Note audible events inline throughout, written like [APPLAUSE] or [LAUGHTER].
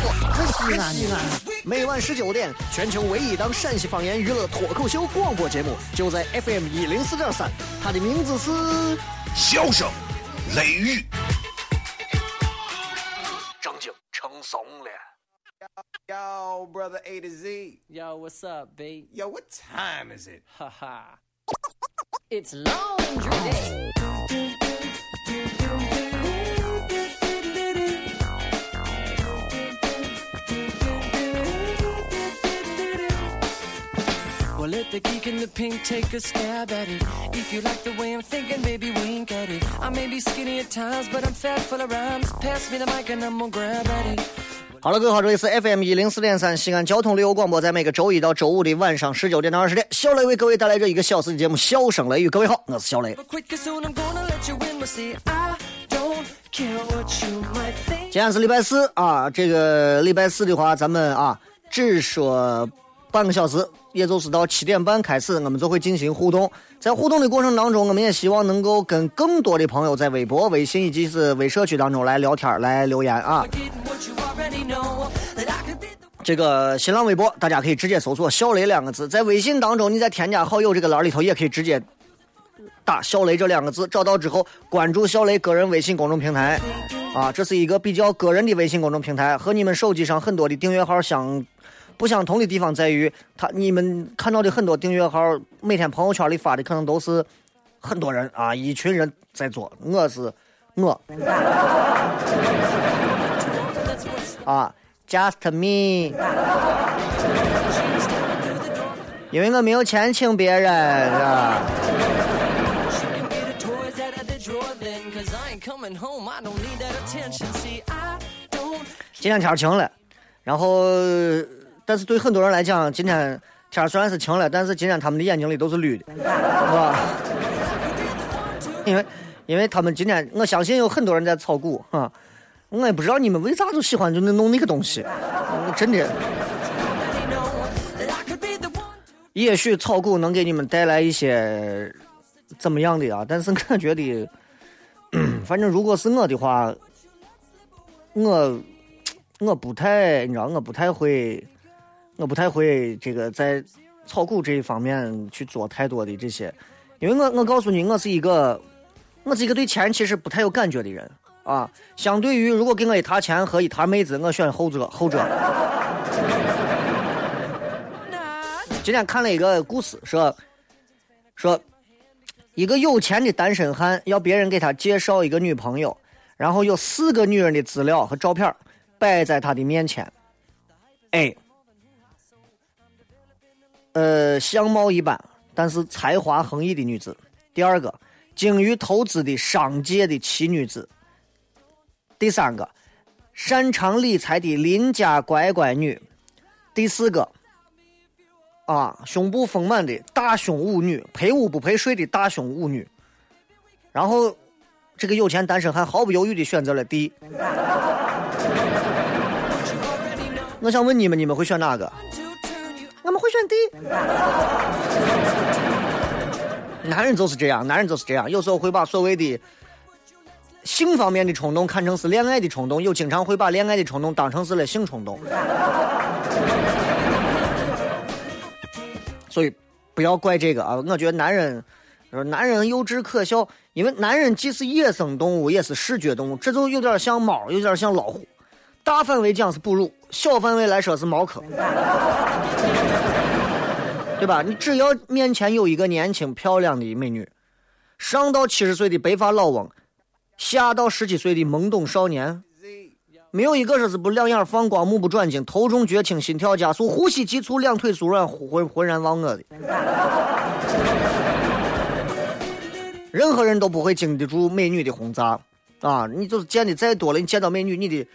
西安西安。每晚十九点，全球唯一档陕西方言娱乐脱口秀广播节目，就在 FM 一零四点三。它的名字是《笑声雷雨》，正经成怂了。Yo, brother A to Z. Yo, what's up, B? Yo, what time is it? Haha. it's laundry day. Well, let the geek in the pink take a stab at it. If you like the way I'm thinking, baby, wink at it. I may be skinny at times, but I'm fat full of rhymes. Pass me the mic and I'm gonna grab at it. 好了，各位好，这里是 FM 一零四点三西安交通旅游广播，在每个周一到周五的晚上十九点到二十点，小雷为各位带来这一个小时的节目《笑声雷雨》。各位好，我是小雷。今天是礼拜四啊，这个礼拜四的话，咱们啊只说半个小时，也就是到七点半开始，我们就会进行互动。在互动的过程当中，我们也希望能够跟更多的朋友在微博、微信以及是微社区当中来聊天、来留言啊。这个新浪微博，大家可以直接搜索“小雷”两个字，在微信当中，你在添加好友这个栏里头，也可以直接打“小雷”这两个字，找到之后关注小雷个人微信公众平台，啊，这是一个比较个人的微信公众平台，和你们手机上很多的订阅号相不相同的地方在于，他你们看到的很多订阅号每天朋友圈里发的可能都是很多人啊，一群人在做。我是我，啊，just me，因为我没有钱请别人，是吧？今天天晴了，然后。但是对很多人来讲，今天天虽然是晴了，但是今天他们的眼睛里都是绿的，是吧？因为因为他们今天，我相信有很多人在炒股哈，我也不知道你们为啥就喜欢就那弄那个东西，真的。也许炒股能给你们带来一些怎么样的啊？但是我觉得，反正如果是我的话，我我不太，你知道，我不太会，我不太会这个在炒股这一方面去做太多的这些，因为我我告诉你，我是一个，我是一个对钱其实不太有感觉的人啊。相对于如果给我一沓钱和一沓妹子，我选后者，后者。今天看了一个故事，说说一个有钱的单身汉要别人给他介绍一个女朋友，然后有四个女人的资料和照片摆在他的面前。A，呃，相貌一般，但是才华横溢的女子。第二个，精于投资的商界的奇女子。第三个，擅长理财的邻家乖乖女。第四个，啊，胸部丰满的大胸舞女，陪舞不陪睡的大胸舞女。然后，这个有钱单身汉毫不犹豫的选择了 D。[LAUGHS] 我想问你们，你们会选哪个？我们会选 D。男人就是这样，男人就是这样，有时候会把所谓的性方面的冲动看成是恋爱的冲动，又经常会把恋爱的冲动当成是了性冲动。[LAUGHS] 所以不要怪这个啊！我觉得男人，男人幼稚可笑，因为男人既是野生动物，也是视觉动物，这就有点像猫，有点像老虎。大范围讲是哺乳，小范围来说是猫科，对吧？你只要面前有一个年轻漂亮的美女，上到七十岁的白发老翁，下到十七岁的懵懂少年，没有一个说是不两眼放光、目不转睛、头重脚轻、心跳加速、呼吸急促、两腿酥软、浑浑然忘我的。任何人都不会经得住美女的轰炸啊！你就是见的再多了，你见到美女，你的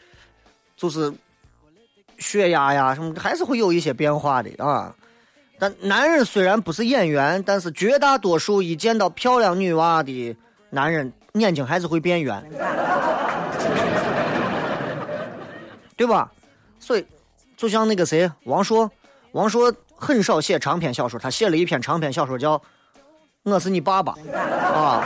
就是血压呀什么，还是会有一些变化的啊。但男人虽然不是演员，但是绝大多数一见到漂亮女娃的男人，眼睛还是会变圆，对吧？所以，就像那个谁，王朔，王朔很少写长篇小说，他写了一篇长篇小说叫《我是你爸爸》啊。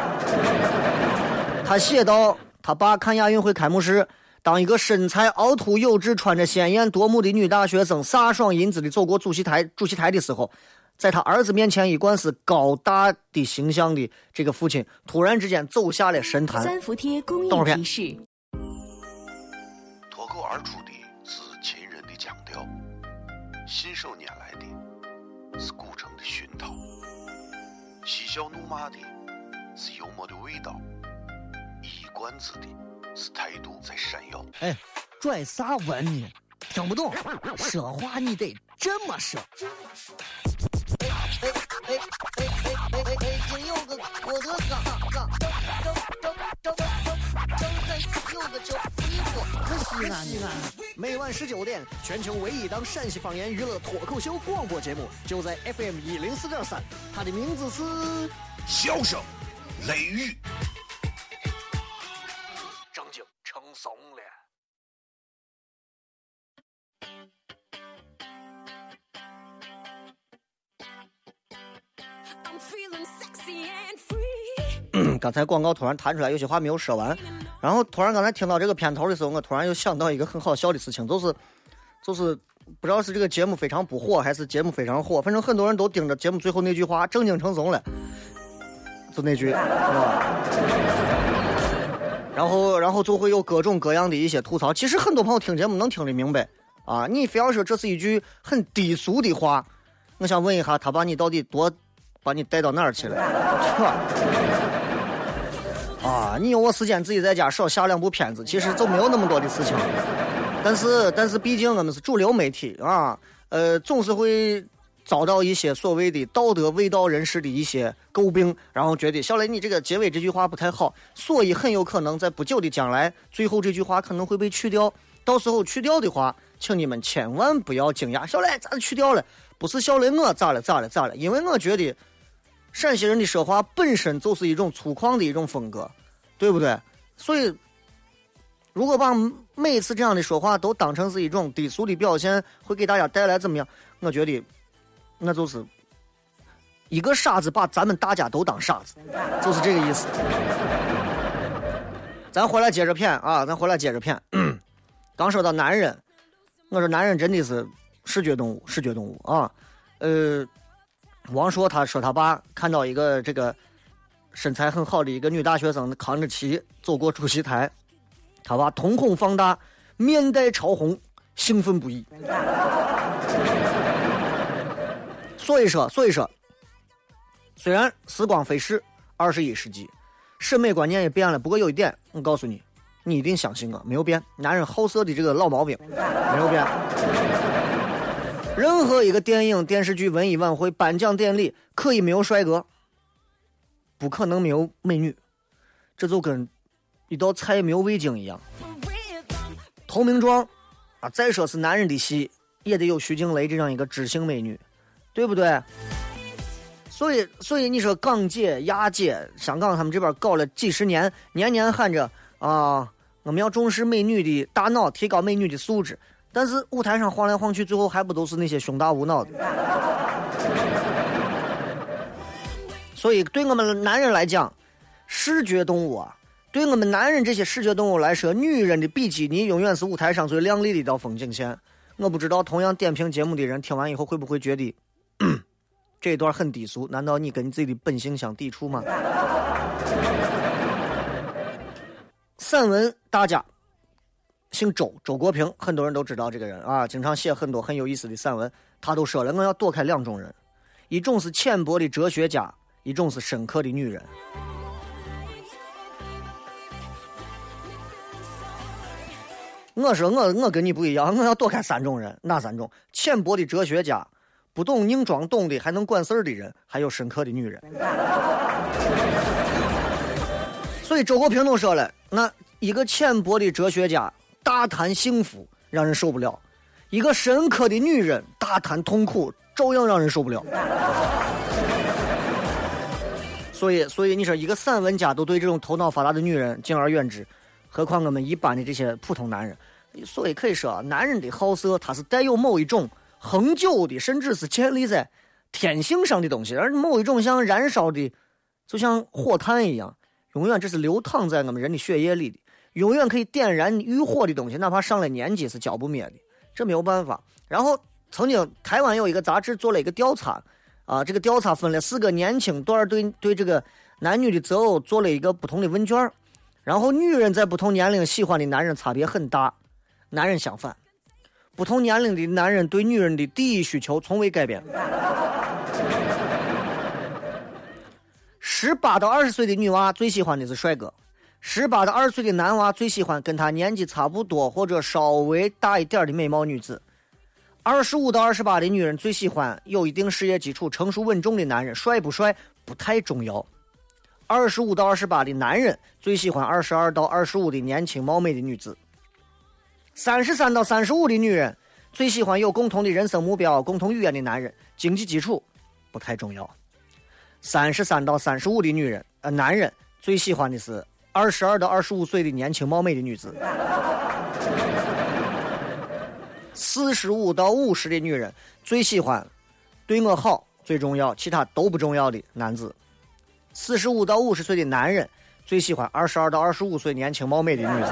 他写到他爸看亚运会开幕式，当一个身材凹凸有致、穿着鲜艳夺目的女大学生飒爽英姿的走过主席台，主席台的时候，在他儿子面前，一贯是高大的形象的这个父亲，突然之间走下了神坛。三伏贴公益提示：脱口而出的是秦人的腔调，信手拈来的是古城的熏陶，嬉笑怒骂的是幽默的味道。一冠子的是态度在闪耀。哎，拽啥文呢？听不懂，说话你得这么说。哎哎哎哎哎哎哎！北京有个郭德纲，纲张张张张张张有个叫李波，可西安西安。每晚十九点，全球唯一档陕西方言娱乐脱口秀广播节目，就在 FM 一零四点三。它的名字是《笑声雷雨》。[CLEARS THROAT] 刚才广告突然弹出来，有些话没有说完。然后突然刚才听到这个片头的时候，我突然又想到一个很好笑的事情，就是，就是不知道是这个节目非常不火，还是节目非常火，反正很多人都盯着节目最后那句话，正经成怂了，就那句，是吧？然后，然后就会有各种各样的一些吐槽。其实很多朋友听节目能听得明白啊。你非要说这是一句很低俗的话，我想问一下，他把你到底多把你带到哪儿去了？[LAUGHS] 啊，你有我时间自己在家少下两部片子，其实就没有那么多的事情。但是，但是毕竟我们是主流媒体啊，呃，总是会。遭到一些所谓的道德卫道人士的一些诟病，然后觉得小雷你这个结尾这句话不太好，所以很有可能在不久的将来，最后这句话可能会被去掉。到时候去掉的话，请你们千万不要惊讶。小雷咋去掉了？不是小雷我咋了咋了咋了？因为我觉得陕西人的说话本身就是一种粗犷的一种风格，对不对？所以如果把每次这样的说话都当成是一种低俗的表现，会给大家带来怎么样？我觉得。那就是一个傻子把咱们大家都当傻子，就是这个意思。咱回来接着骗啊，咱回来接着骗。[CLEARS THROAT] 刚说到男人，我说男人真的是视觉动物，视觉动物啊。呃，王朔他说他爸看到一个这个身材很好的一个女大学生扛着旗走过主席台，他爸瞳孔放大，面带潮红，兴奋不已。[LAUGHS] 所以说，所以说，虽然时光飞逝，二十一世纪，审美观念也变了，不过有一点，我告诉你，你一定相信我，没有变。男人好色的这个老毛病没有变。任何一个电影、电视剧、文艺晚会、颁奖典礼，可以没有帅哥，不可能没有美女。这就跟一道菜没有味精一样。投名状啊，再说是男人的戏，也得有徐静蕾这样一个知性美女。对不对？所以，所以你说港姐、亚姐，香港他们这边搞了几十年，年年喊着啊，我们要重视美女的大脑，提高美女的素质。但是舞台上晃来晃去，最后还不都是那些胸大无脑的？所以，对我们男人来讲，视觉动物啊，对我们男人这些视觉动物来说，女人的比基尼永远是舞台上最亮丽的一道风景线。我不知道，同样点评节目的人听完以后会不会觉得？[CLEARS THROAT] 这段很低俗，难道你跟你自己的本性相抵触吗？散文大家，姓周，周国平，很多人都知道这个人啊，经常写很多很有意思的散文。他都说了，我要躲开两种人，一种是浅薄的哲学家，一种是深刻的女人。我说我我跟你不一样，我要躲开三种人，哪三种？浅薄的哲学家。不懂硬装懂的，还能管事儿的人，还有深刻的女人。所以周国平都说了，那一个浅薄的哲学家大谈幸福，让人受不了；一个深刻的女人大谈痛苦，照样让人受不了。所以，所以你说一个散文家都对这种头脑发达的女人敬而远之，何况我们一般的这些普通男人？所以可以说，男人的好色，它是带有某一种恒久的，甚至是建立在天性上的东西，而某一种像燃烧的，就像火炭一样，永远这是流淌在我们人的血液里的，永远可以点燃欲火的东西，哪怕上了年纪是浇不灭的。这没有办法。然后曾经台湾有一个杂志做了一个调查，啊，这个调查分了四个年轻段对对这个男女的择偶做了一个不同的问卷然后女人在不同年龄喜欢的男人差别很大，男人相反，不同年龄的男人对女人的第一需求从未改变。十八到二十岁的女娃最喜欢的是帅哥。十八到二十岁的男娃最喜欢跟他年纪差不多或者稍微大一点的美貌女子。二十五到二十八的女人最喜欢有一定事业基础、成熟稳重的男人，帅不帅不太重要。二十五到二十八的男人最喜欢二十二到二十五的年轻貌美的女子。三十三到三十五的女人最喜欢有共同的人生目标、共同语言的男人，经济基础不太重要。三十三到三十五的女人呃男人最喜欢的是。二十二到二十五岁的年轻貌美的女子，四十五到五十的女人最喜欢对我好最重要，其他都不重要的男子。四十五到五十岁的男人最喜欢二十二到二十五岁年轻貌美的女子。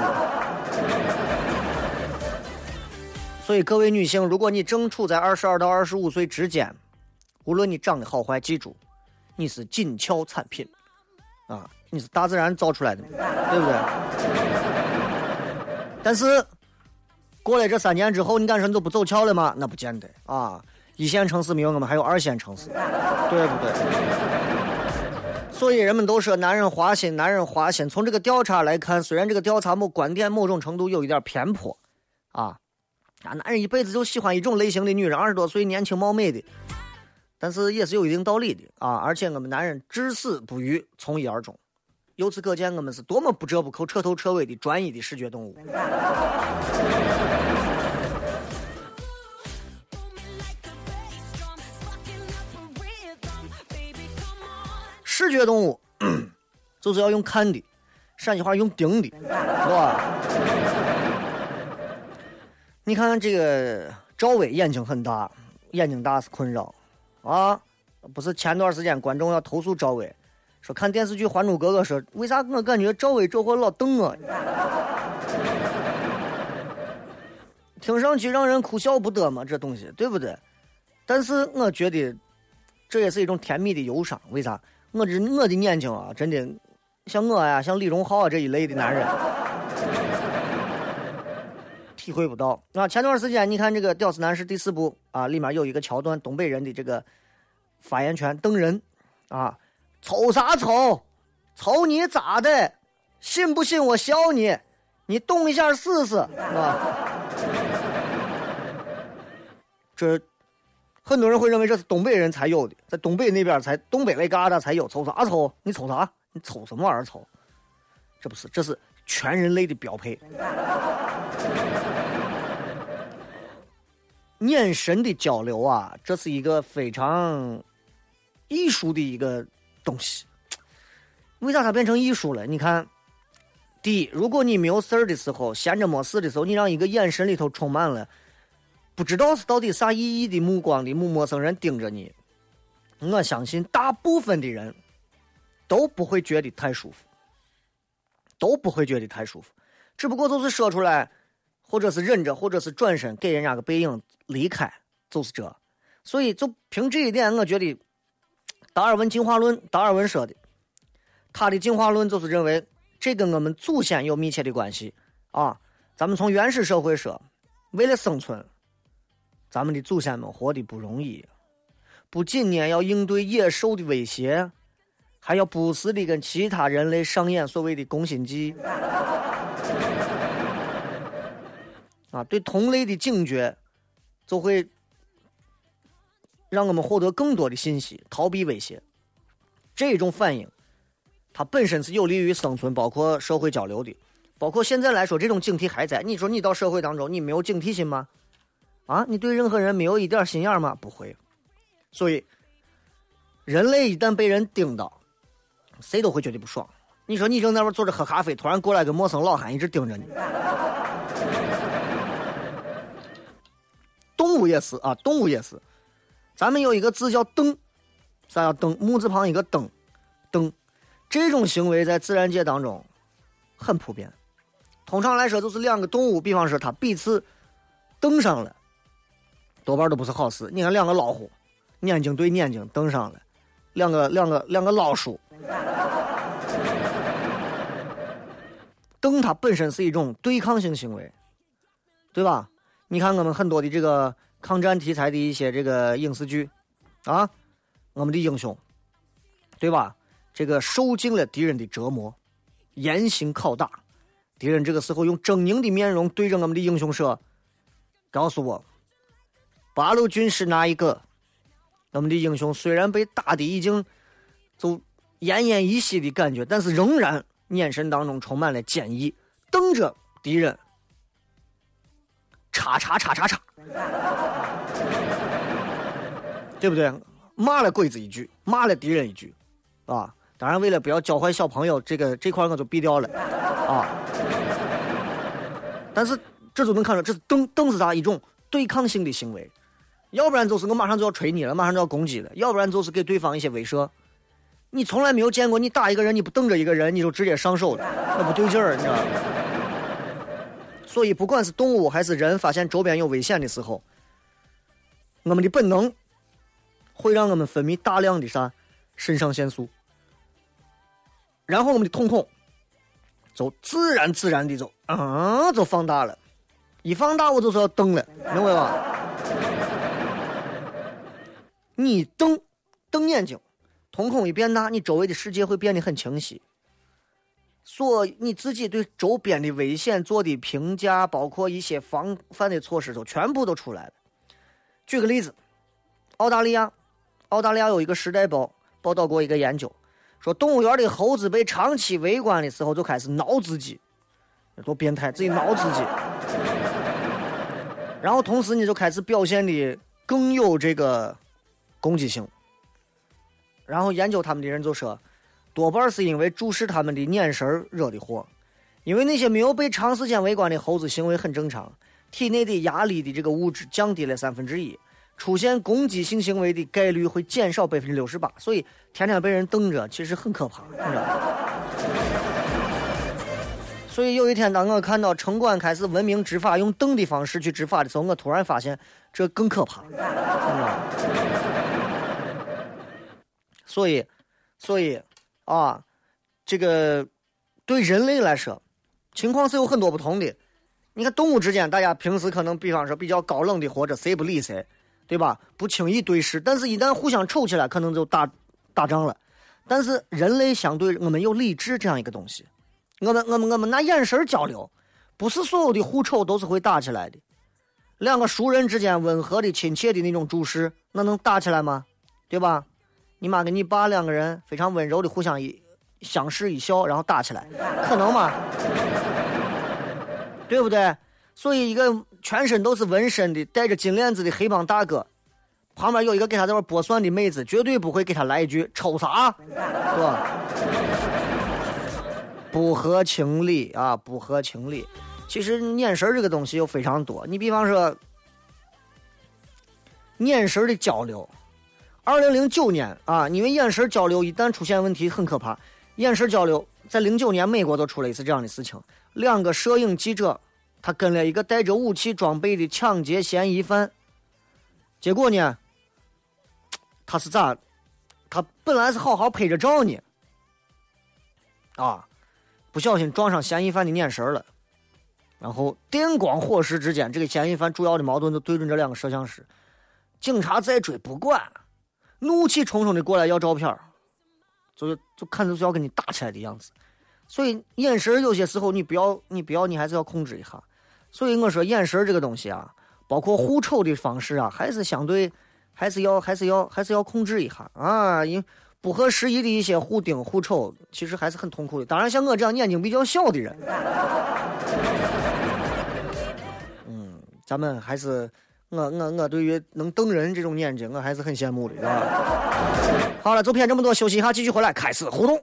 所以各位女性，如果你正处在二十二到二十五岁之间，无论你长得好坏，记住，你是紧俏产品，啊。你是大自然造出来的，对不对？但是过了这三年之后，你敢说你都不走俏了吗？那不见得啊！一线城市没有我们，还有二线城市，对不对？所以人们都说男人花心，男人花心。从这个调查来看，虽然这个调查某观点某种程度有一点偏颇，啊啊，男人一辈子就喜欢一种类型的女人，二十多岁年轻貌美的，但是也是有一定道理的啊！而且我们男人至死不渝，从一而终。由此可见，我们是多么不折不扣、彻头彻尾的专一的视觉动物。视觉动物 [CLEARS THROAT] 就是要用看的，陕西话用盯的，是吧？你看这个赵薇眼睛很大，眼睛大是困扰啊！不是前段时间观众要投诉赵薇。说看电视剧《还珠格格》，说为啥我感觉赵薇这货老瞪我？[LAUGHS] 听上去让人哭笑不得嘛，这东西对不对？但是我觉得这也是一种甜蜜的忧伤。为啥？我这我的眼睛啊，真的像我呀，像李荣浩啊这一类的男人，[LAUGHS] 体会不到。啊，前段时间你看这个《屌丝男士》第四部啊，里面有一个桥段，东北人的这个发言权瞪人啊。瞅啥瞅，瞅你咋的？信不信我削你？你动一下试试，啊？这很多人会认为这是东北人才有的，在东北那边才东北那旮瘩才有。瞅啥瞅？你瞅啥？你瞅什么玩意儿瞅？这不是，这是全人类的标配。眼神的交流啊，这是一个非常艺术的一个。东西，为啥它变成艺术了？你看，第一，如果你没有事儿的时候，闲着没事的时候，你让一个眼神里头充满了不知道是到底啥意义的目光的陌陌生人盯着你，我相信大部分的人都不会觉得太舒服，都不会觉得太舒服，只不过就是说出来，或者是忍着，或者是转身给人家个背影离开，就是这。所以，就凭这一点，我觉得。达尔文进化论，达尔文说的，他的进化论就是认为这跟我们祖先有密切的关系啊。咱们从原始社会说，为了生存，咱们的祖先们活的不容易，不仅呢要应对野兽的威胁，还要不时的跟其他人类上演所谓的攻心计 [LAUGHS] 啊。对同类的警觉，就会。让我们获得更多的信息，逃避威胁，这种反应，它本身是有利于生存，包括社会交流的。包括现在来说，这种警惕还在。你说你到社会当中，你没有警惕心吗？啊，你对任何人没有一点心眼吗？不会。所以，人类一旦被人盯到，谁都会觉得不爽。你说你正在那坐着喝咖啡，突然过来个陌生老汉一直盯着你。[LAUGHS] 动物也是啊，动物也是。咱们有一个字叫“瞪”，啥叫“瞪”？木字旁一个“瞪”，瞪。这种行为在自然界当中很普遍。通常来说，就是两个动物，比方说它彼此瞪上了，多半都不是好事。你看两个老虎，眼睛对眼睛瞪上了，两个两个两个老鼠，瞪它本身是一种对抗性行为，对吧？你看我们很多的这个抗战题材的一些这个影视剧，啊，我们的英雄，对吧？这个受尽了敌人的折磨，严刑拷打。敌人这个时候用狰狞的面容对着我们的英雄说：“告诉我，八路军是哪一个？”我们的英雄虽然被打的已经就奄奄一息的感觉，但是仍然眼神当中充满了坚毅，瞪着敌人，叉叉叉叉叉，对不对？骂了鬼子一句，骂了敌人一句，啊！当然，为了不要教坏小朋友，这个这块我就避掉了，啊。但是这就能看出，这是瞪瞪是啥一种对抗性的行为，要不然就是我马上就要锤你了，马上就要攻击了，要不然就是给对方一些威慑。你从来没有见过你打一个人，你不瞪着一个人，你就直接上手了，那不对劲儿，你知道吗。所以，不管是动物还是人，发现周边有危险的时候，我们的本能会让我们分泌大量的啥肾上腺素，然后我们的瞳孔。就自然自然的就啊，就放大了，一放大我就是要瞪了，明白吧？你瞪瞪眼睛，瞳孔一变大，你周围的世界会变得很清晰。所你自己对周边的危险做的评价，包括一些防范的措施，就全部都出来了。举个例子，澳大利亚，澳大利亚有一个《时代报》报道过一个研究。说动物园的猴子被长期围观的时候，就开始挠自己，多变态，自己挠自己。[LAUGHS] 然后同时呢，就开始表现的更有这个攻击性。然后研究他们的人就说，多半是因为注视他们的眼神惹的祸。因为那些没有被长时间围观的猴子行为很正常，体内的压力的这个物质降低了三分之一。出现攻击性行为的概率会减少百分之六十八，所以天天被人瞪着，其实很可怕，你知道吗？所以有一天，当我看到城管开始文明执法，用瞪的方式去执法的时候，我突然发现这更可怕，知道吗？所以，所以啊，这个对人类来说，情况是有很多不同的。你看，动物之间，大家平时可能，比方说比较高冷的，或者谁不理谁。对吧？不轻易对视，但是一旦互相瞅起来，可能就打打仗了。但是人类相对我们有理智这样一个东西，我们我们我们拿眼神交流，不是所有的互瞅都是会打起来的。两个熟人之间温和的、亲切的那种注视，那能打起来吗？对吧？你妈跟你爸两个人非常温柔的互相一相视一笑，然后打起来，可能吗？[LAUGHS] 对不对？所以，一个全身都是纹身的、戴着金链子的黑帮大哥，旁边有一个给他在那剥蒜的妹子，绝对不会给他来一句“抽啥”，是吧？不合情理啊，不合情理。其实眼神这个东西有非常多，你比方说眼神的交流。二零零九年啊，因为眼神交流一旦出现问题很可怕。眼神交流在零九年美国都出了一次这样的事情，两个摄影记者。他跟了一个带着武器装备的抢劫嫌疑犯，结果呢，他是咋？他本来是好好拍着照呢，啊，不小心撞上嫌疑犯的眼神了，然后电光火石之间，这个嫌疑犯主要的矛盾就对准这两个摄像师，警察再追不管，怒气冲冲的过来要照片就就看着就要跟你打起来的样子。所以眼神有些时候你不要，你不要，你还是要控制一下。所以我说眼神这个东西啊，包括互瞅的方式啊，还是相对，还是要，还是要，还是要控制一下啊。因不合时宜的一些互盯互瞅，其实还是很痛苦的。当然，像我这样眼睛比较小的人，嗯，咱们还是我我我对于能瞪人这种眼睛，我还是很羡慕的，是吧？好了，就骗这么多，休息一下，继续回来开始互动。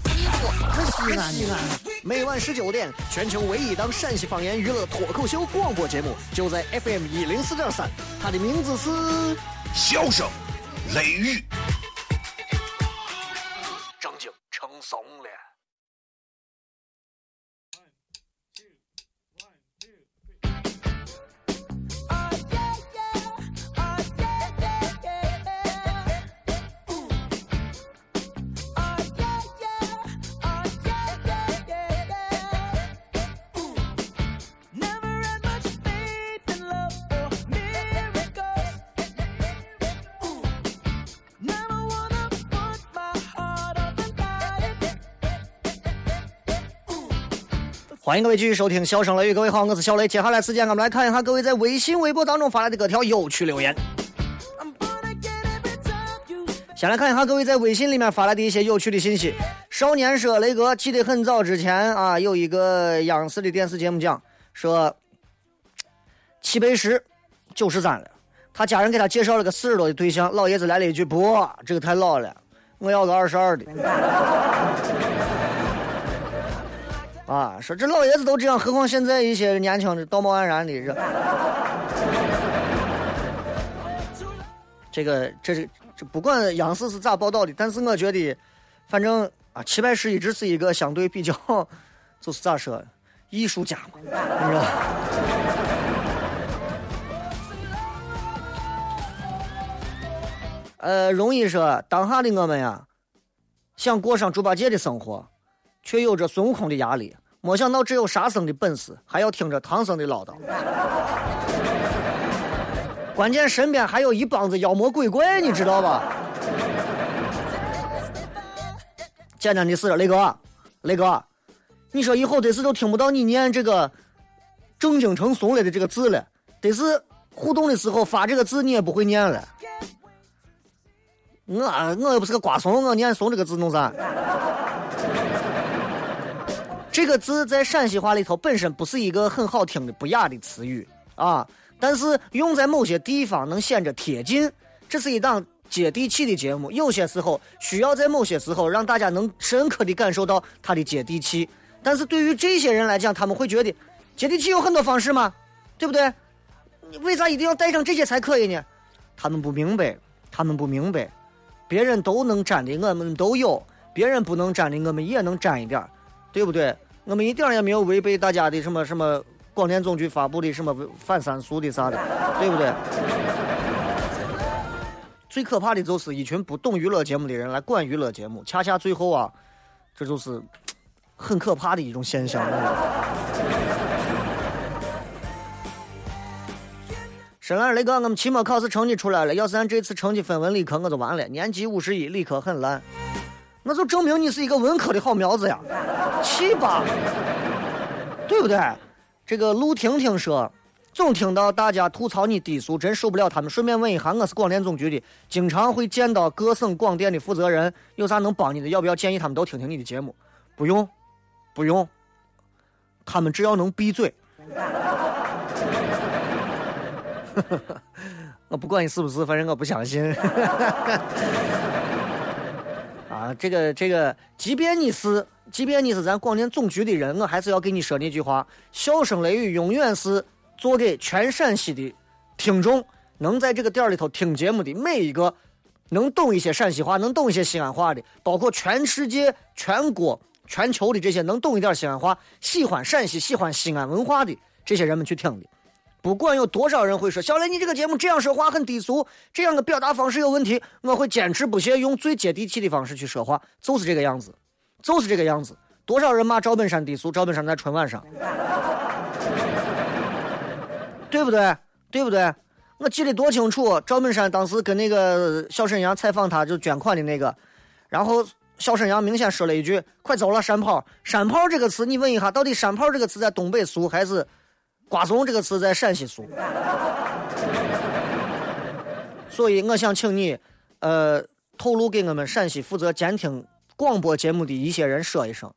西安西安。每晚十九点，全球唯一档陕西方言娱乐脱口秀广播节目，就在 FM 一零四点三。它的名字是《笑声雷雨》。正经成怂了。欢迎各位继续收听《笑声雷雨》，各位好，我是小雷。接下来时间，我们来看一下各位在微信、微博当中发来的各条有趣留言。先来看一下各位在微信里面发来的一些有趣的信息。少年说：“雷哥，记得很早之前啊，有一个央视的电视节目讲说，齐白石九十三了，他家人给他介绍了个四十多的对象，老爷子来了一句：不，这个太老了，我要个二十二的。” [LAUGHS] 啊，说这老爷子都这样，何况现在一些年轻的道貌岸然的这，这个这是这不管央视是咋报道的，但是我觉得，反正啊，齐白石一直是一个相对比较，就是咋说，艺术家嘛，你知道。呃，容易说，当下的我们呀，想过上猪八戒的生活，却有着孙悟空的压力。没想到只有沙僧的本事，还要听着唐僧的唠叨。[LAUGHS] 关键身边还有一帮子妖魔鬼怪，你知道吧？简单的事，雷哥，雷哥，你说以后得是都听不到你念这个正经成怂了的这个字了，得是互动的时候发这个字你也不会念了。我我又不是个瓜怂，我念怂这个字弄啥？这个字在陕西话里头本身不是一个很好听的不雅的词语啊，但是用在某些地方能显着贴近。这是一档接地气的节目，有些时候需要在某些时候让大家能深刻的感受到它的接地气。但是对于这些人来讲，他们会觉得接地气有很多方式吗，对不对？你为啥一定要带上这些才可以呢？他们不明白，他们不明白，别人都能沾的我们都有，别人不能沾的我们也能沾一点对不对？我们一点也没有违背大家的什么什么广电总局发布的什么反三俗的啥的，对不对？最可怕的就是一群不懂娱乐节目的人来管娱乐节目，恰恰最后啊，这就是很可怕的一种现象。深蓝雷哥，我们期末考试成绩出来了，要是按这次成绩分文理科，我就完了，年级五十一，理科很烂。那就证明你是一个文科的好苗子呀，气吧，对不对？这个陆婷婷说，总听到大家吐槽你低俗，真受不了他们。顺便问一下，我是广电总局的，经常会见到各省广电的负责人，有啥能帮你的？要不要建议他们都听听你的节目？不用，不用，他们只要能闭嘴。[LAUGHS] 我不管你是不是，反正我不相信。啊，这个这个，即便你是，即便你是咱广电总局的人，我还是要给你说那句话：笑声雷雨永远是做给全陕西的听众，能在这个店里头听节目的每一个，能懂一些陕西话，能懂一些西安话的，包括全世界、全国、全球的这些能懂一点西安话、喜欢陕西、喜欢西安文化的这些人们去听的。不管有多少人会说小雷，你这个节目这样说话很低俗，这样的表达方式有问题，我会坚持不懈用最接地气的方式去说话，就是这个样子，就是这个样子。多少人骂赵本山低俗，赵本山在春晚上，[LAUGHS] 对不对？对不对？我记得多清楚，赵本山当时跟那个小沈阳采访他，就捐款的那个，然后小沈阳明显说了一句：“快走了，山炮！”山炮这个词，你问一下，到底山炮这个词在东北俗还是瓜怂这个词在陕西俗？所以我想请你，呃，透露给我们陕西负责监听广播节目的一些人说一声，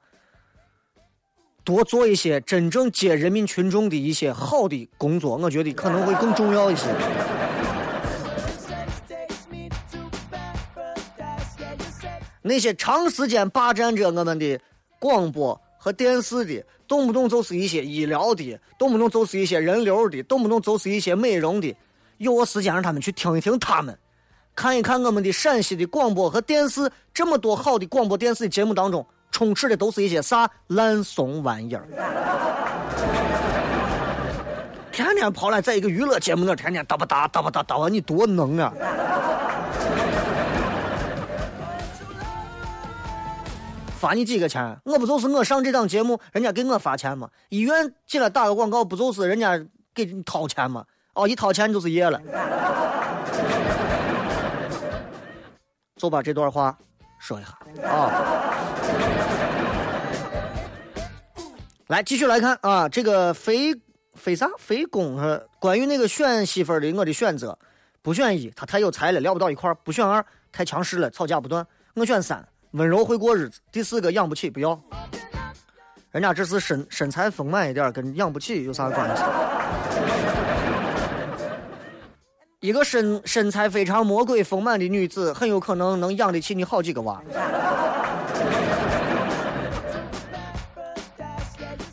多做一些真正接人民群众的一些好的工作，我觉得可能会更重要一些。那些长时间霸占着我们的广播和电视的，动不动就是一些医疗的，动不动就是一些人流的，动不动就是一些美容的，有个时间让他们去听一听他们，看一看我们的陕西的广播和电视，这么多好的广播电视的节目当中，充斥的都是一些啥烂怂玩意儿。天天跑来在一个娱乐节目那，天天哒吧哒哒吧哒哒吧，你多能啊！发你几个钱？我不就是我上这档节目，人家给我发钱吗？医院进来打个广告，不就是人家给你掏钱吗？哦，一掏钱就是爷了。[LAUGHS] 就把这段话说一下啊。来，继续来看啊，这个非非啥非公是关于那个选媳妇儿的我的选择，不选一，他太有才了，聊不到一块儿；不选二，太强势了，吵架不断。我选三。温柔会过日子，第四个养不起不要。人家这是身身材丰满一点，跟养不起有啥关系？一个身身材非常魔鬼丰满的女子，很有可能能养得起你好几个娃。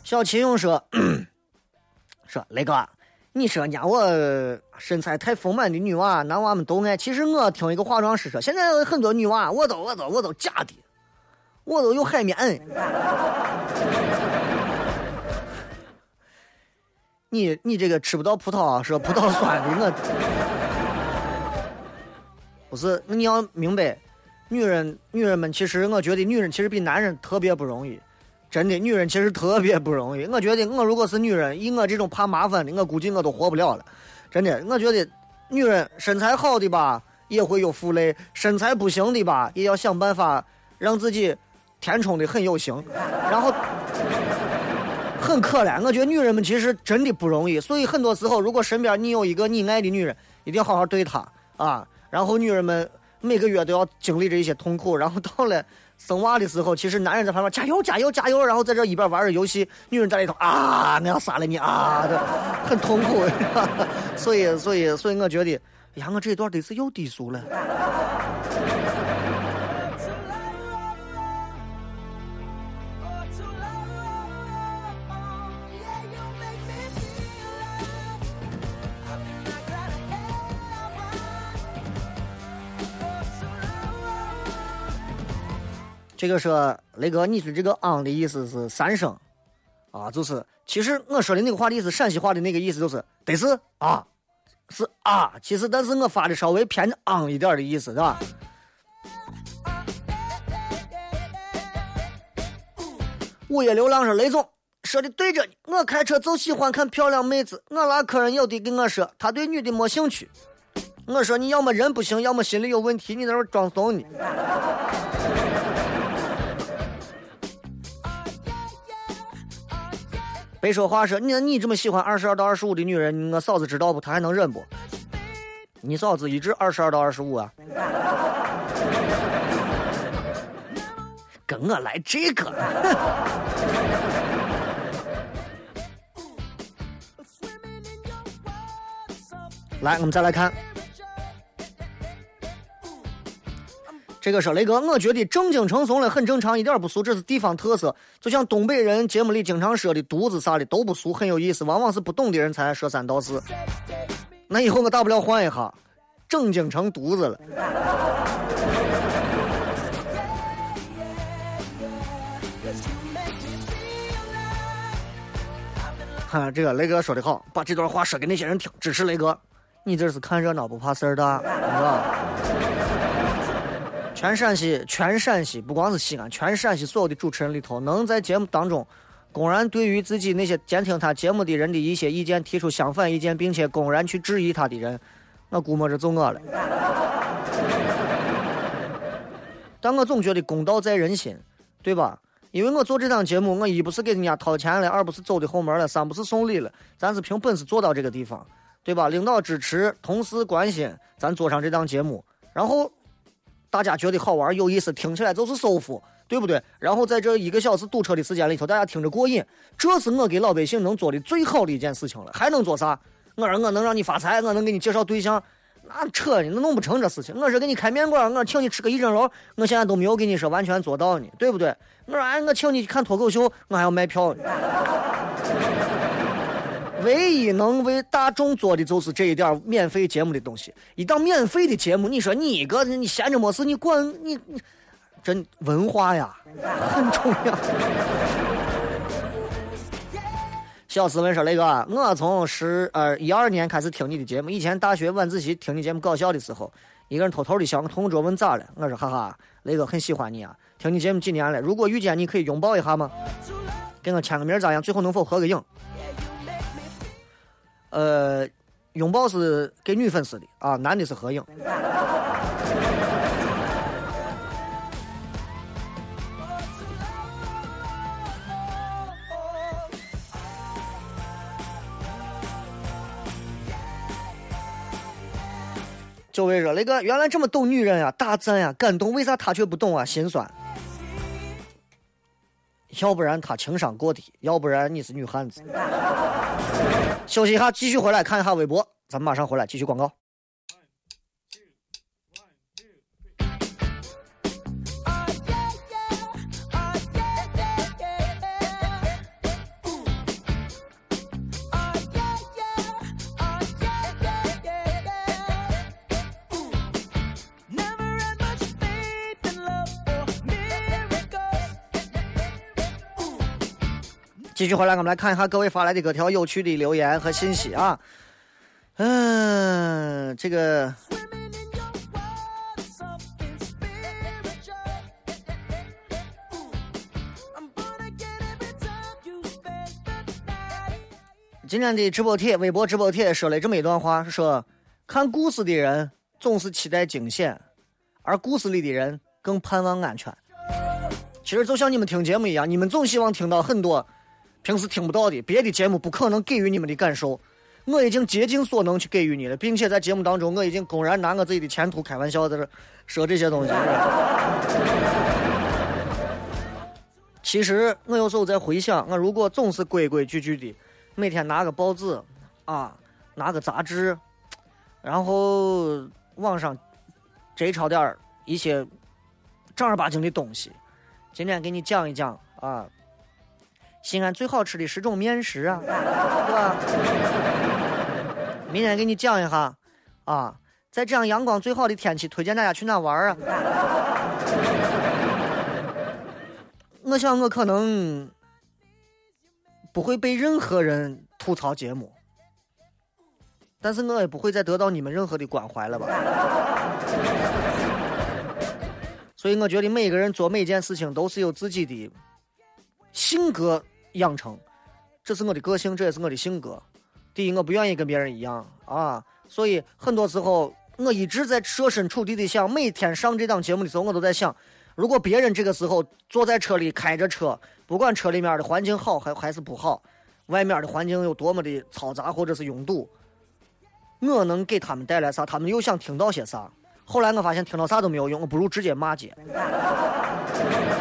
小秦勇说：“ [CLEARS THROAT] 说雷哥。”你说人家我身材太丰满的女娃，男娃们都爱。其实我听一个化妆师说，现在很多女娃，我都我都我都假的，我都有海绵。[LAUGHS] 你你这个吃不到葡萄说葡萄酸的，我不是。那你要明白，女人女人们其实，我觉得女人其实比男人特别不容易。真的，女人其实特别不容易。我觉得，我如果是女人，以我这种怕麻烦的，我估计我都活不了了。真的，我觉得，女人身材好的吧，也会有负累；身材不行的吧，也要想办法让自己填充的很有型。然后，很可怜。我觉得女人们其实真的不容易。所以很多时候，如果身边你有一个你爱的女人，一定要好好对她啊。然后，女人们每个月都要经历着一些痛苦。然后到了。生娃的时候，其实男人在旁边加油加油加油，然后在这一边玩着游戏，女人在里头啊，那样杀了你啊，这很痛苦。[LAUGHS] 所以，所以，所以我觉得，哎呀，我这一段得是又低俗了。这个说雷哥，你说这个“昂”的意思是三声，啊，就是其实我说的那个话的意思，陕西话的那个意思就是得是啊，是啊，其实但是我发的稍微偏“昂”一点的意思，是吧？午夜流浪说雷总说的对着呢，我开车就喜欢看漂亮妹子，我拉客人有的跟我说他对女的没兴趣，我说你要么人不行，要么心里有问题，你在这装怂呢。别说话说，你你这么喜欢二十二到二十五的女人，我嫂子知道不？她还能忍不？你嫂子一直二十二到二十五啊？跟我来这个？[LAUGHS] 来，我们再来看。这个说雷哥，我觉得正经成怂了很正常，一点不俗，这是地方特色。就像东北人节目里经常说的“犊子”啥的都不俗，很有意思。往往是不懂的人才说三道四。那以后我大不了换一下，正经成犊子了。[LAUGHS] 哈，这个雷哥说的好，把这段话说给那些人听，支持雷哥。你这是看热闹不怕事儿的，是吧？全陕西，全陕西，不光是西安，全陕西所有的主持人里头，能在节目当中公然对于自己那些监听他节目的人的一些意见提出相反意见，并且公然去质疑他的人，我估摸着就我了。[LAUGHS] 但我总觉得公道在人心，对吧？因为我做这档节目，我一不是给人家掏钱了，二不是走的后门了，三不是送礼了，咱是凭本事做到这个地方，对吧？领导支持，同事关心，咱做上这档节目，然后大家觉得好玩有意思，听起来就是舒服，对不对？然后在这一个小时堵车的时间里头，大家听着过瘾，这是我给老百姓能做的最好的一件事情了。还能做啥？我说我能让你发财，我能给你介绍对象。那扯呢，那弄不成这事情。我说给你开面馆，我请你吃个一蒸肉，我现在都没有给你说完全做到呢，对不对？我说哎，我请你看脱口秀，我还要卖票呢。唯一能为大众做的就是这一点免费节目的东西。一档免费的节目，你说你一个你闲着没事，你管你你，真文化呀 [LAUGHS] 很重要。小斯文说：“雷哥，我从十呃一二年开始听你的节目。以前大学晚自习听你节目搞笑的时候，一个人偷偷的笑。我同桌问咋了，我说哈哈，雷哥很喜欢你啊，听你节目几年了。如果遇见你可以拥抱一下吗？给我签个名咋样？最后能否合个影？呃，拥抱是给女粉丝的啊，男的是合影。”九位说：“雷哥，原来这么懂女人呀，大赞呀，感动。为啥他却不懂啊？心酸。要不然他情商过低，要不然你是女汉子。休息一下，继续回来看一下微博，咱们马上回来继续广告。继续回来，我们来看一下各位发来的各条有趣的留言和信息啊。嗯，这个今天的直播帖、微博直播帖说了这么一段话，说看故事的人总是期待惊险，而故事里的人更盼望安全。其实就像你们听节目一样，你们总希望听到很多。平时听不到的，别的节目不可能给予你们的感受，我已经竭尽所能去给予你了，并且在节目当中，我已经公然拿我自己的前途开玩笑，在这说这些东西。其实我有时候在回想，我如果总是规规矩矩的，每天拿个报纸，啊，拿个杂志，然后网上摘抄点一些正儿八经的东西，今天给你讲一讲啊。西安最好吃的十种面食啊，对吧？明天给你讲一下啊，在这样阳光最好的天气，推荐大家去哪玩啊？我想我可能不会被任何人吐槽节目，但是我也不会再得到你们任何的关怀了吧？所以我觉得每个人做每件事情都是有自己的性格。养成，这是我的个性，这也是我的性格。第一，我不愿意跟别人一样啊，所以很多时候我一直在设身处地的想，每天上这档节目的时候，我都在想，如果别人这个时候坐在车里开着车，不管车里面的环境好还还是不好，外面的环境有多么的嘈杂或者是拥堵，我能给他们带来啥？他们又想听到些啥？后来我发现听到啥都没有用，我不如直接骂街。[LAUGHS]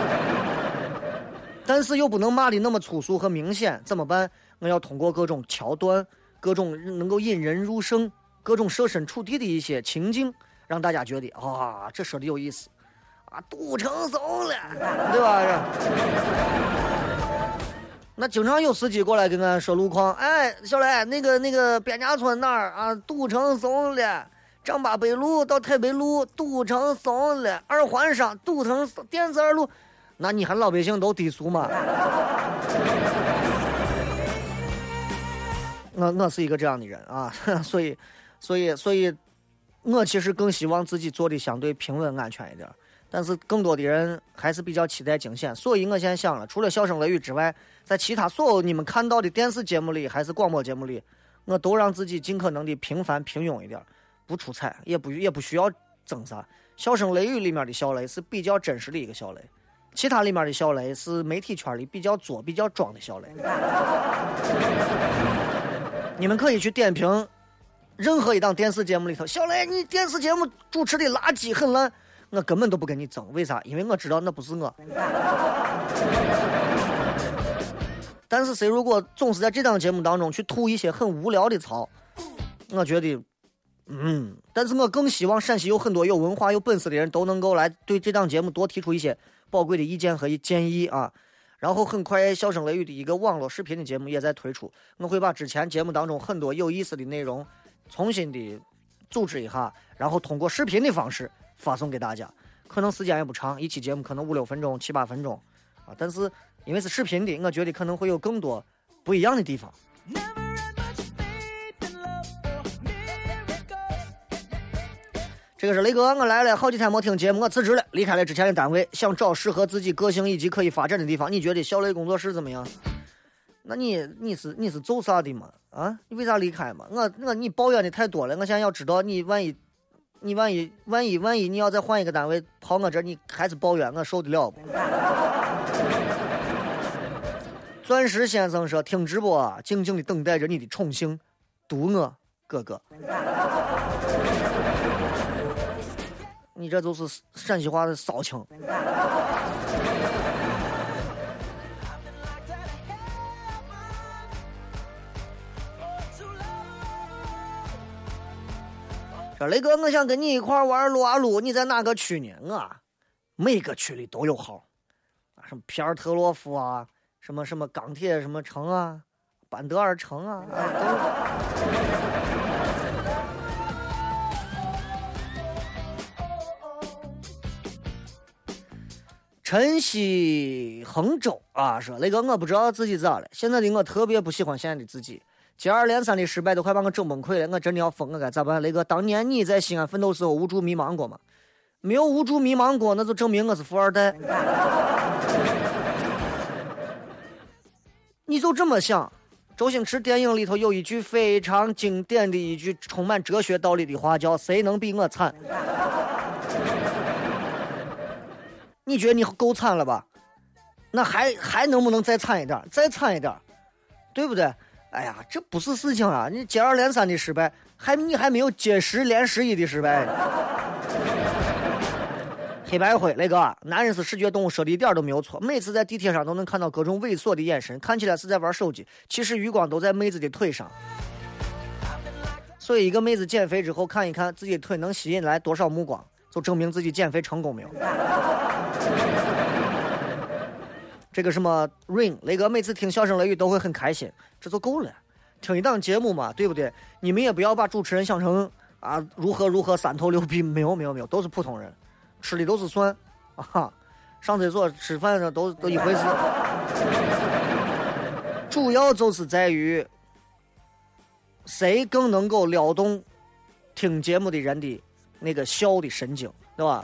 但是又不能骂的那么粗俗和明显，怎么办？我要通过各种桥段，各种能够引人入胜，各种设身处地的一些情境，让大家觉得啊，这说的有意思，啊，堵成怂了，对吧？那经常有司机过来跟俺说路况，哎，小雷，那个那个边家村那儿啊，堵成怂了，张八北路到太北路堵成怂了，二环上堵成电子二路。那你还老百姓都低俗吗？我我是一个这样的人啊，[LAUGHS] 所以，所以，所以，我其实更希望自己做的相对平稳安全一点儿。但是更多的人还是比较期待惊险，所以我现在想了，除了笑声雷雨之外，在其他所有你们看到的电视节目里还是广播节目里，我都让自己尽可能的平凡平庸一点儿，不出彩，也不也不需要整啥。笑声雷雨里面的小雷是比较真实的一个小雷，其他里面的小雷是媒体圈里比较作、比较装的小雷。你们可以去点评任何一档电视节目里头，小雷你电视节目主持的垃圾很烂，我根本都不跟你争，为啥？因为我知道那不是我。但是谁如果总是在这档节目当中去吐一些很无聊的槽，我觉得。嗯，但是我更希望陕西有很多有文化、有本事的人都能够来对这档节目多提出一些宝贵的意见和建议啊。然后很快，笑声雷雨的一个网络视频的节目也在推出，我会把之前节目当中很多有意思的内容重新的组织一下，然后通过视频的方式发送给大家。可能时间也不长，一期节目可能五六分钟、七八分钟啊。但是因为是视频的，我觉得可能会有更多不一样的地方。这个是雷哥，我来了好几天没听节目，我辞职了，离开了之前的单位，想找适合自己个性以及可以发展的地方。你觉得小雷工作室怎么样？那你你是你是做啥的嘛？啊，你为啥离开嘛？我我你抱怨的太多了，我现在要知道你万一你万一万一万一你要再换一个单位跑我这，你还是抱怨，我受得了不？[LAUGHS] 钻石先生说听直播，静静的等待着你的宠幸，读我哥哥。你这就是陕西话的骚情。说雷哥，我想跟你一块玩撸啊撸，你在哪个区呢？我每个区里都有号，啊什么皮尔特洛夫啊，什么什么钢铁什么城啊，班德尔城啊，都。晨曦横州啊，说雷哥，我不知道自己咋了。现在的我特别不喜欢现在的自己，接二连三的失败都快把我整崩溃了。我真的要疯，我该咋办？雷哥，当年你在西安奋斗时候无助迷茫过吗？没有无助迷茫过，那就证明我是富二代。你就这么想？周星驰电影里头有一句非常经典的一句充满哲学道理的话，叫“谁能比我惨”。你觉得你够惨了吧？那还还能不能再惨一点？再惨一点，对不对？哎呀，这不是事情啊！你接二连三的失败，还你还没有接十连十一的失败。黑白灰，雷哥男人是视觉动物，说的一点都没有错。每次在地铁上都能看到各种猥琐的眼神，看起来是在玩手机，其实余光都在妹子的腿上。所以，一个妹子减肥之后看一看自己的腿，能吸引来多少目光？就证明自己减肥成功没有？这个什么 Rain 雷哥每次听笑声雷雨都会很开心，这就够了。听一档节目嘛，对不对？你们也不要把主持人想成啊如何如何三头六臂，没有没有没有，都是普通人，吃的都是蒜啊，上厕所吃饭的都都一回事。主要就是在于谁更能够撩动听节目的人的。那个笑的神经，对吧？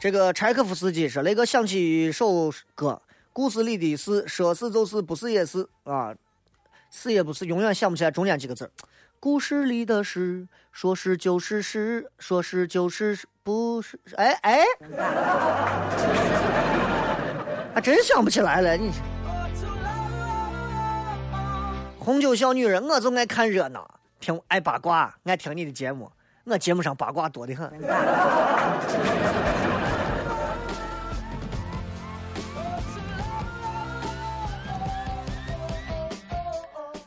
这个柴可夫斯基说：“那个想起一首歌，故事里的事，说是就是，不是也是啊，是也不是，永远想不起来中间几个字。故事里的事，说是就是是，说是就是不是？哎哎，还真想不起来了，你。”红酒小女人，我就爱看热闹，听爱八卦，爱听你的节目。我节目上八卦多的很。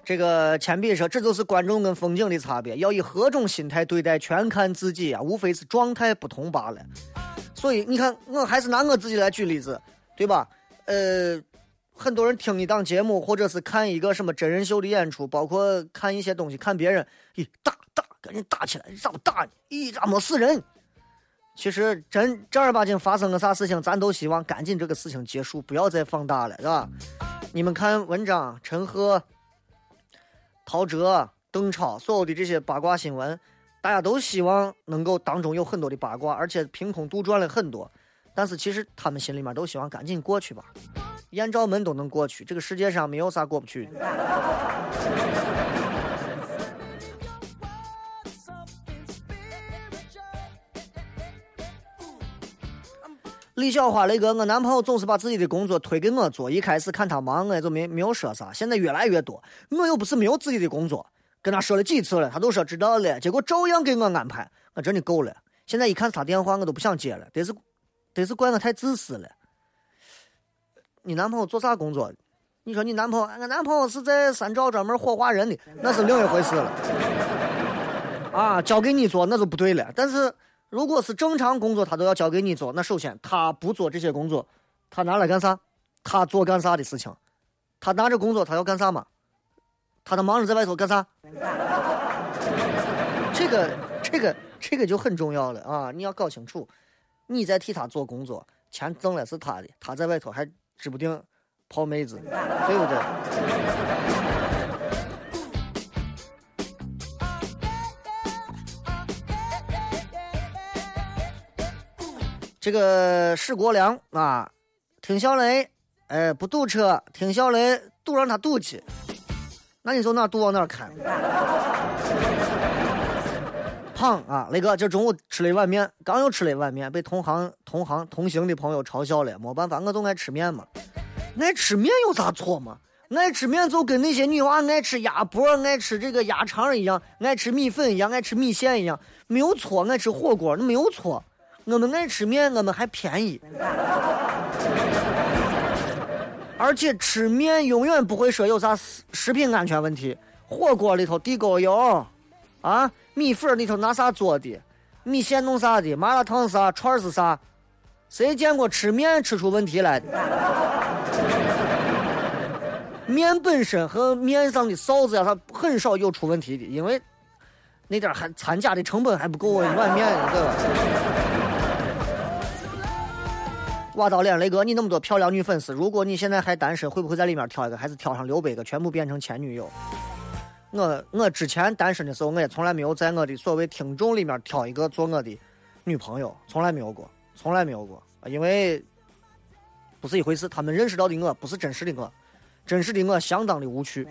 这个铅笔说，这就是观众跟风景的差别，要以何种心态对待，全看自己啊，无非是状态不同罢了。所以你看，我还是拿我自己来举例子，对吧？呃。很多人听一档节目，或者是看一个什么真人秀的演出，包括看一些东西，看别人，咦，打打，赶紧打起来！咋不打呢？咦，咋没死人？其实真正儿八经发生个啥事情，咱都希望赶紧这个事情结束，不要再放大了，是吧？你们看文章、陈赫、陶喆、邓超，所有的这些八卦新闻，大家都希望能够当中有很多的八卦，而且凭空杜撰了很多，但是其实他们心里面都希望赶紧过去吧。艳照门都能过去，这个世界上没有啥过不去的。李小花，雷哥，我男朋友总是把自己的工作推给我做。一开始看他忙，我也就没没有说啥。现在越来越多，我又不是没有自己的工作，跟他说了几次了，他都说知道了，结果照样给我安排。我真的够了。现在一看他电话，我都不想接了。得是，得是怪我太自私了。你男朋友做啥工作？你说你男朋友，俺男朋友是在三兆专门火化人的，那是另一回事了。啊，交给你做那就不对了。但是。如果是正常工作，他都要交给你做。那首先，他不做这些工作，他拿来干啥？他做干啥的事情？他拿着工作，他要干啥嘛？他都忙着在外头干啥？这个，这个，这个就很重要了啊！你要搞清楚，你在替他做工作，钱挣了是他的，他在外头还指不定泡妹子，对不对？这个史国良啊，听小雷，哎，不堵车，听小雷堵让他堵去，那你从哪堵往哪开。胖啊，雷哥，今中午吃了一碗面，刚又吃了一碗面，被同行、同行、同行的朋友嘲笑了。没办法，我就爱吃面嘛，爱吃面有啥错嘛？爱吃面就跟那些女娃爱吃鸭脖、爱吃这个鸭肠一样，爱吃米粉一样，爱吃米线一样，没有错。爱吃火锅那没有错。我们爱吃面，我们还便宜，而且吃面永远不会说有啥食食品安全问题。火锅里头地沟油，啊，米粉里头拿啥做的，米线弄啥的，麻辣烫啥，串是啥，谁见过吃面吃出问题来的？面本身和面上的臊子呀，它很少有出问题的，因为那点还掺假的成本还不够一碗面，对吧？挖到脸，雷哥，你那么多漂亮女粉丝，如果你现在还单身，会不会在里面挑一个，还是挑上六百个，全部变成前女友？我我之前单身的时候，我也从来没有在我的所谓听众里面挑一个做我的女朋友，从来没有过，从来没有过，因为不是一回事。他们认识到的我不是真实的我，真实的我相当的无趣。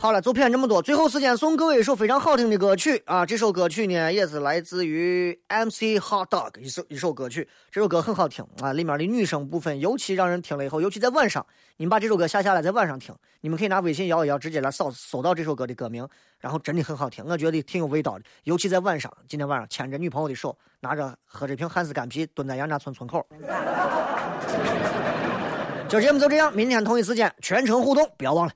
好了，就骗这么多。最后时间送各位一首非常好听的歌曲啊！这首歌曲呢，也是来自于 MC Hot Dog 一首一首歌曲。这首歌很好听啊，里面的女声部分尤其让人听了以后，尤其在晚上，你们把这首歌下下来，在晚上听，你们可以拿微信摇一摇，直接来扫搜到这首歌的歌名，然后真的很好听，我觉得挺有味道的。尤其在晚上，今天晚上牵着女朋友的手，拿着喝着瓶汉斯干啤，蹲在杨家村村口。[LAUGHS] 今儿节目就这样，明天同一时间全程互动，不要忘了。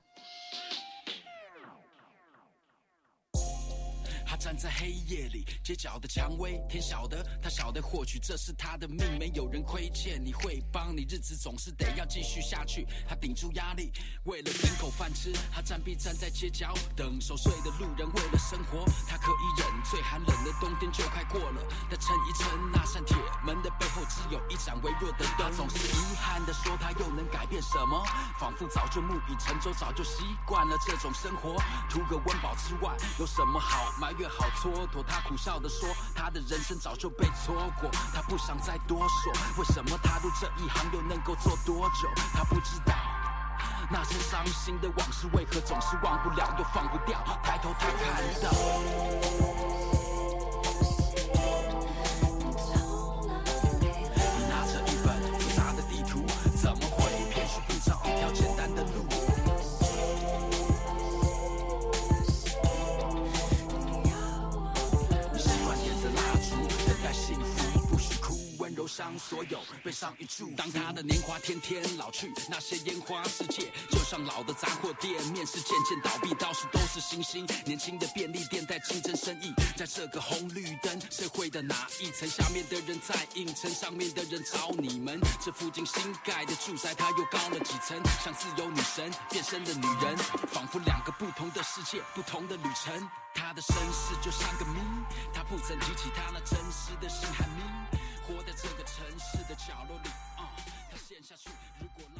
站在黑夜里，街角的蔷薇，天晓得，他晓得，或许这是他的命，没有人亏欠，你会帮你，日子总是得要继续下去。他顶住压力，为了挣口饭吃，他站壁站在街角等熟睡的路人，为了生活，他可以忍，最寒冷冬天就快过了。他撑一撑那扇铁门的背后，只有一盏微弱的灯。总是遗憾的说，他又能改变什么？仿佛早就木已成舟，早就习惯了这种生活。图个温饱之外，有什么好埋怨？好蹉跎，他苦笑的说，他的人生早就被错过，他不想再多说，为什么踏入这一行又能够做多久？他不知道，那些伤心的往事为何总是忘不了又放不掉？抬头他看到。伤所有悲伤一处。当他的年华天天老去，那些烟花世界就像老的杂货店，面是渐渐倒闭，到处都是星星。年轻的便利店在竞争生意，在这个红绿灯社会的哪一层？下面的人在应城，上面的人找你们。这附近新盖的住宅，它又高了几层？像自由女神变身的女人，仿佛两个不同的世界，不同的旅程。她的身世就像个谜，她不曾提起她那真实的心，还迷。活在这个城市的角落里，啊，他陷下去。如果。